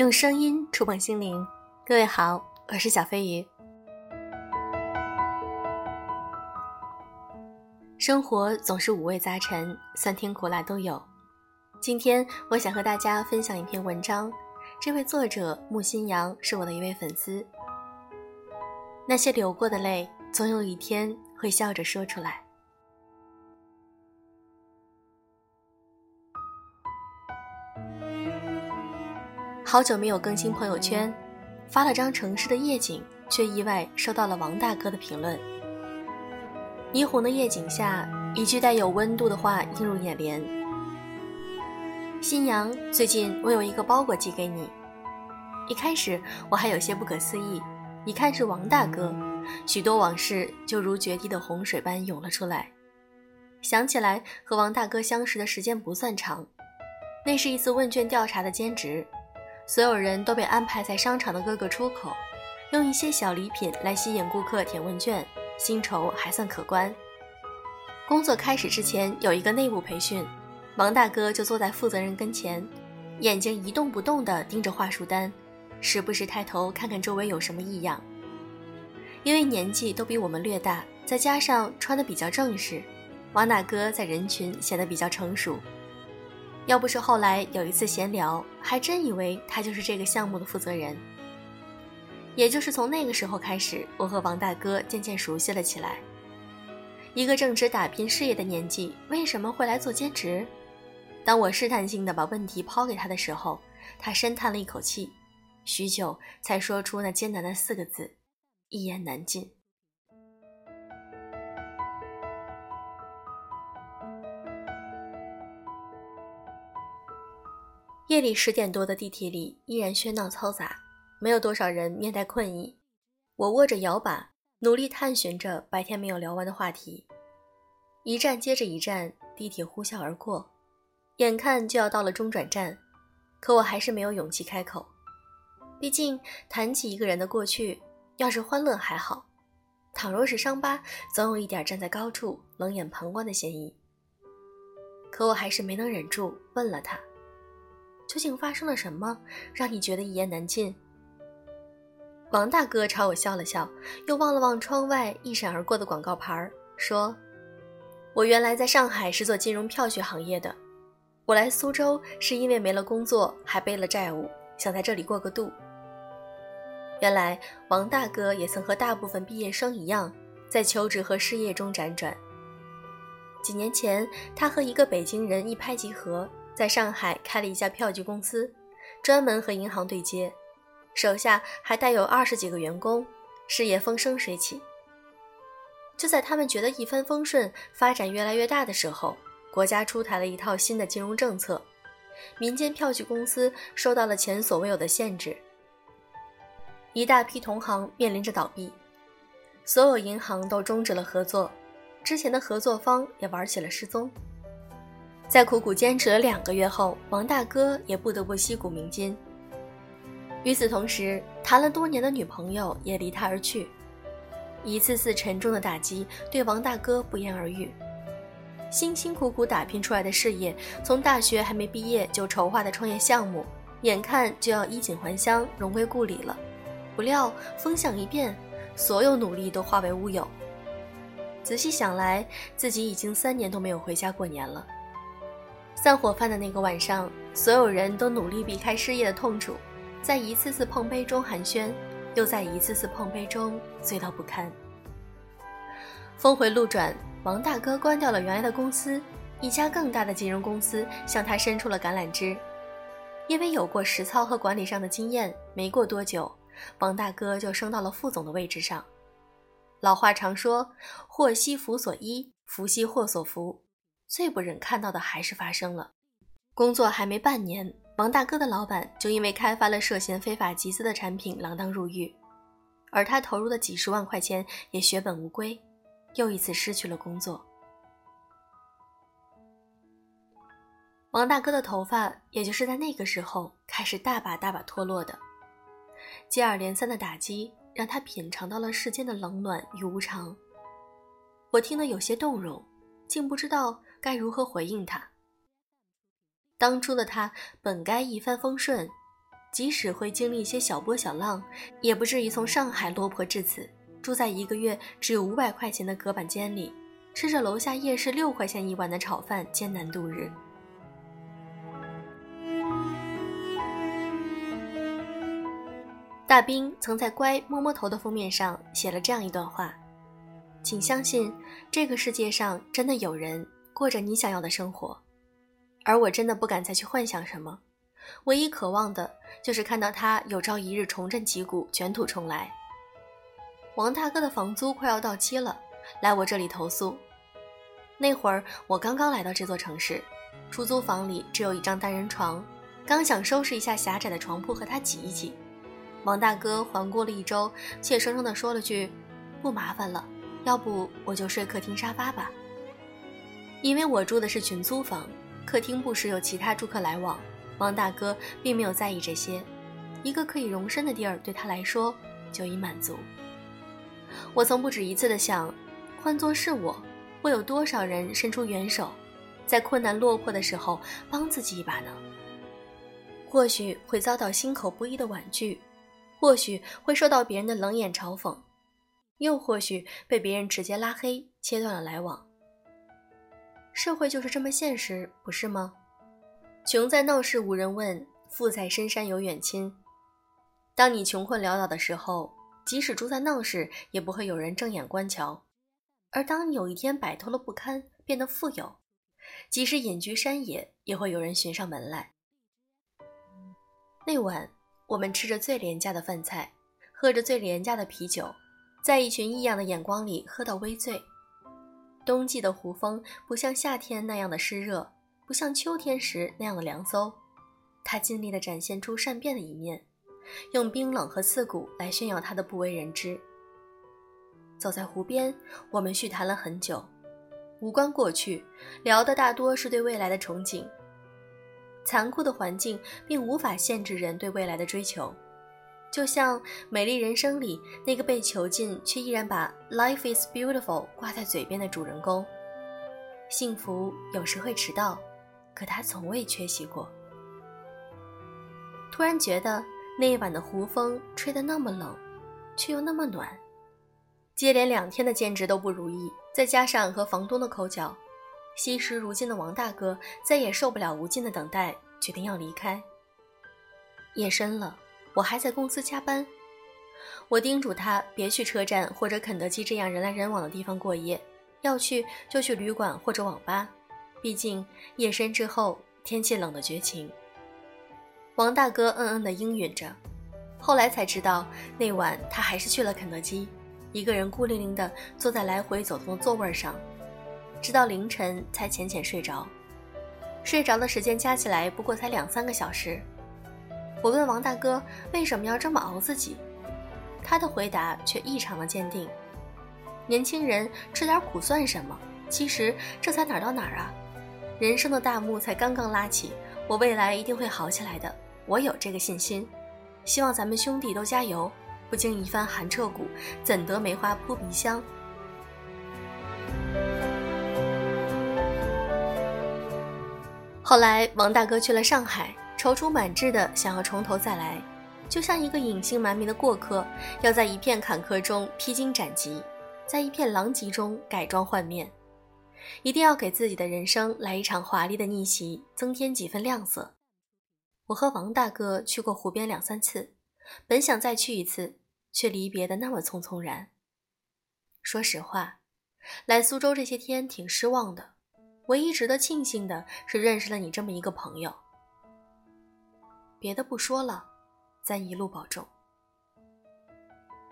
用声音触碰心灵，各位好，我是小飞鱼。生活总是五味杂陈，酸甜苦辣都有。今天我想和大家分享一篇文章，这位作者木心阳是我的一位粉丝。那些流过的泪，总有一天会笑着说出来。好久没有更新朋友圈，发了张城市的夜景，却意外收到了王大哥的评论。霓虹的夜景下，一句带有温度的话映入眼帘：“新阳，最近我有一个包裹寄给你。”一开始我还有些不可思议，一看是王大哥，许多往事就如决堤的洪水般涌了出来。想起来和王大哥相识的时间不算长，那是一次问卷调查的兼职。所有人都被安排在商场的各个出口，用一些小礼品来吸引顾客填问卷，薪酬还算可观。工作开始之前有一个内部培训，王大哥就坐在负责人跟前，眼睛一动不动地盯着话术单，时不时抬头看看周围有什么异样。因为年纪都比我们略大，再加上穿得比较正式，王大哥在人群显得比较成熟。要不是后来有一次闲聊，还真以为他就是这个项目的负责人。也就是从那个时候开始，我和王大哥渐渐熟悉了起来。一个正值打拼事业的年纪，为什么会来做兼职？当我试探性的把问题抛给他的时候，他深叹了一口气，许久才说出那艰难的四个字：一言难尽。夜里十点多的地铁里依然喧闹嘈杂，没有多少人面带困意。我握着摇把，努力探寻着白天没有聊完的话题。一站接着一站，地铁呼啸而过，眼看就要到了中转站，可我还是没有勇气开口。毕竟谈起一个人的过去，要是欢乐还好；倘若是伤疤，总有一点站在高处冷眼旁观的嫌疑。可我还是没能忍住，问了他。究竟发生了什么，让你觉得一言难尽？王大哥朝我笑了笑，又望了望窗外一闪而过的广告牌，说：“我原来在上海是做金融票据行业的，我来苏州是因为没了工作，还背了债务，想在这里过个渡。”原来王大哥也曾和大部分毕业生一样，在求职和失业中辗转。几年前，他和一个北京人一拍即合。在上海开了一家票据公司，专门和银行对接，手下还带有二十几个员工，事业风生水起。就在他们觉得一帆风顺、发展越来越大的时候，国家出台了一套新的金融政策，民间票据公司受到了前所未有的限制，一大批同行面临着倒闭，所有银行都终止了合作，之前的合作方也玩起了失踪。在苦苦坚持了两个月后，王大哥也不得不息鼓鸣金。与此同时，谈了多年的女朋友也离他而去，一次次沉重的打击对王大哥不言而喻。辛辛苦苦打拼出来的事业，从大学还没毕业就筹划的创业项目，眼看就要衣锦还乡、荣归故里了，不料风向一变，所有努力都化为乌有。仔细想来，自己已经三年都没有回家过年了。散伙饭的那个晚上，所有人都努力避开失业的痛楚，在一次次碰杯中寒暄，又在一次次碰杯中醉到不堪。峰回路转，王大哥关掉了原来的公司，一家更大的金融公司向他伸出了橄榄枝。因为有过实操和管理上的经验，没过多久，王大哥就升到了副总的位置上。老话常说：“祸兮福所依，福兮祸所伏。”最不忍看到的还是发生了。工作还没半年，王大哥的老板就因为开发了涉嫌非法集资的产品锒铛入狱，而他投入的几十万块钱也血本无归，又一次失去了工作。王大哥的头发也就是在那个时候开始大把大把脱落的。接二连三的打击让他品尝到了世间的冷暖与无常。我听得有些动容，竟不知道。该如何回应他？当初的他本该一帆风顺，即使会经历一些小波小浪，也不至于从上海落魄至此，住在一个月只有五百块钱的隔板间里，吃着楼下夜市六块钱一碗的炒饭，艰难度日。大兵曾在《乖摸摸头》的封面上写了这样一段话：“请相信，这个世界上真的有人过着你想要的生活，而我真的不敢再去幻想什么。唯一渴望的就是看到他有朝一日重振旗鼓，卷土重来。”王大哥的房租快要到期了，来我这里投诉。那会儿我刚刚来到这座城市，出租房里只有一张单人床，刚想收拾一下狭窄的床铺和他挤一挤。王大哥环顾了一周，怯生生地说了句：“不麻烦了，要不我就睡客厅沙发吧。”因为我住的是群租房，客厅不时有其他住客来往，王大哥并没有在意这些，一个可以容身的地儿对他来说就已满足。我曾不止一次地想，换作是我，会有多少人伸出援手，在困难落魄的时候帮自己一把呢？或许会遭到心口不一的婉拒。或许会受到别人的冷眼嘲讽，又或许被别人直接拉黑，切断了来往。社会就是这么现实，不是吗？穷在闹市无人问，富在深山有远亲。当你穷困潦倒的时候，即使住在闹市，也不会有人正眼观瞧；而当你有一天摆脱了不堪，变得富有，即使隐居山野，也会有人寻上门来。那晚。我们吃着最廉价的饭菜，喝着最廉价的啤酒，在一群异样的眼光里喝到微醉。冬季的湖风不像夏天那样的湿热，不像秋天时那样的凉飕，它尽力地展现出善变的一面，用冰冷和刺骨来炫耀它的不为人知。走在湖边，我们叙谈了很久，无关过去，聊的大多是对未来的憧憬。残酷的环境并无法限制人对未来的追求，就像《美丽人生》里那个被囚禁却依然把 “Life is beautiful” 挂在嘴边的主人公。幸福有时会迟到，可他从未缺席过。突然觉得那一晚的湖风吹得那么冷，却又那么暖。接连两天的兼职都不如意，再加上和房东的口角。惜时如金的王大哥再也受不了无尽的等待，决定要离开。夜深了，我还在公司加班。我叮嘱他别去车站或者肯德基这样人来人往的地方过夜，要去就去旅馆或者网吧。毕竟夜深之后天气冷得绝情。王大哥嗯嗯地应允着。后来才知道，那晚他还是去了肯德基，一个人孤零零地坐在来回走动的座位上。直到凌晨才浅浅睡着，睡着的时间加起来不过才两三个小时。我问王大哥为什么要这么熬自己，他的回答却异常的坚定：年轻人吃点苦算什么？其实这才哪儿到哪儿啊！人生的大幕才刚刚拉起，我未来一定会好起来的，我有这个信心。希望咱们兄弟都加油！不经一番寒彻骨，怎得梅花扑鼻香？后来，王大哥去了上海，踌躇满志的想要从头再来，就像一个隐姓埋名的过客，要在一片坎坷中披荆斩棘，在一片狼藉中改装换面，一定要给自己的人生来一场华丽的逆袭，增添几分亮色。我和王大哥去过湖边两三次，本想再去一次，却离别的那么匆匆然。说实话，来苏州这些天挺失望的。唯一值得庆幸的是认识了你这么一个朋友。别的不说了，咱一路保重。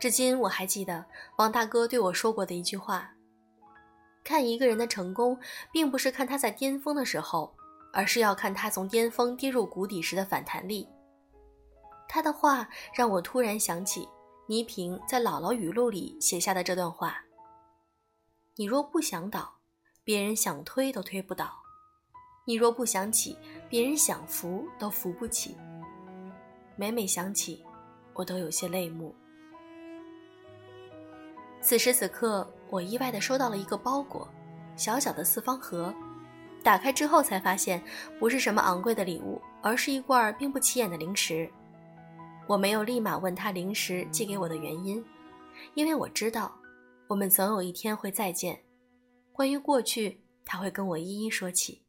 至今我还记得王大哥对我说过的一句话：看一个人的成功，并不是看他在巅峰的时候，而是要看他从巅峰跌入谷底时的反弹力。他的话让我突然想起倪萍在《姥姥语录》里写下的这段话：你若不想倒。别人想推都推不倒，你若不想起，别人想扶都扶不起。每每想起，我都有些泪目。此时此刻，我意外的收到了一个包裹，小小的四方盒，打开之后才发现，不是什么昂贵的礼物，而是一罐并不起眼的零食，我没有立马问他零食寄给我的原因，因为我知道，我们总有一天会再见。关于过去，他会跟我一一说起。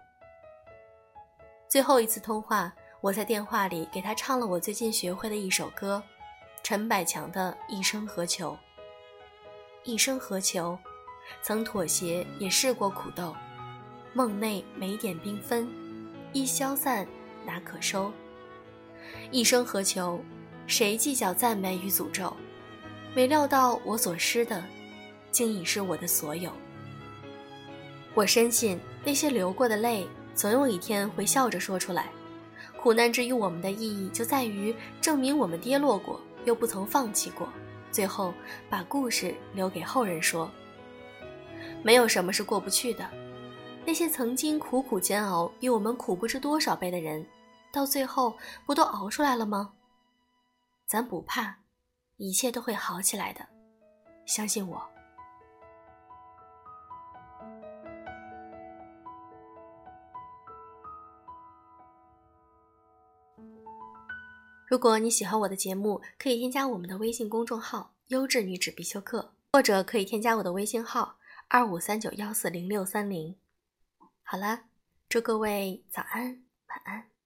最后一次通话，我在电话里给他唱了我最近学会的一首歌，陈百强的《一生何求》。一生何求？曾妥协，也试过苦斗。梦内每点缤纷，一消散哪可收？一生何求？谁计较赞美与诅咒？没料到我所失的，竟已是我的所有。我深信那些流过的泪，总有一天会笑着说出来。苦难之于我们的意义，就在于证明我们跌落过，又不曾放弃过，最后把故事留给后人说。没有什么是过不去的。那些曾经苦苦煎熬，比我们苦不知多少倍的人，到最后不都熬出来了吗？咱不怕，一切都会好起来的，相信我。如果你喜欢我的节目，可以添加我们的微信公众号“优质女子必修课”，或者可以添加我的微信号二五三九幺四零六三零。好了，祝各位早安，晚安。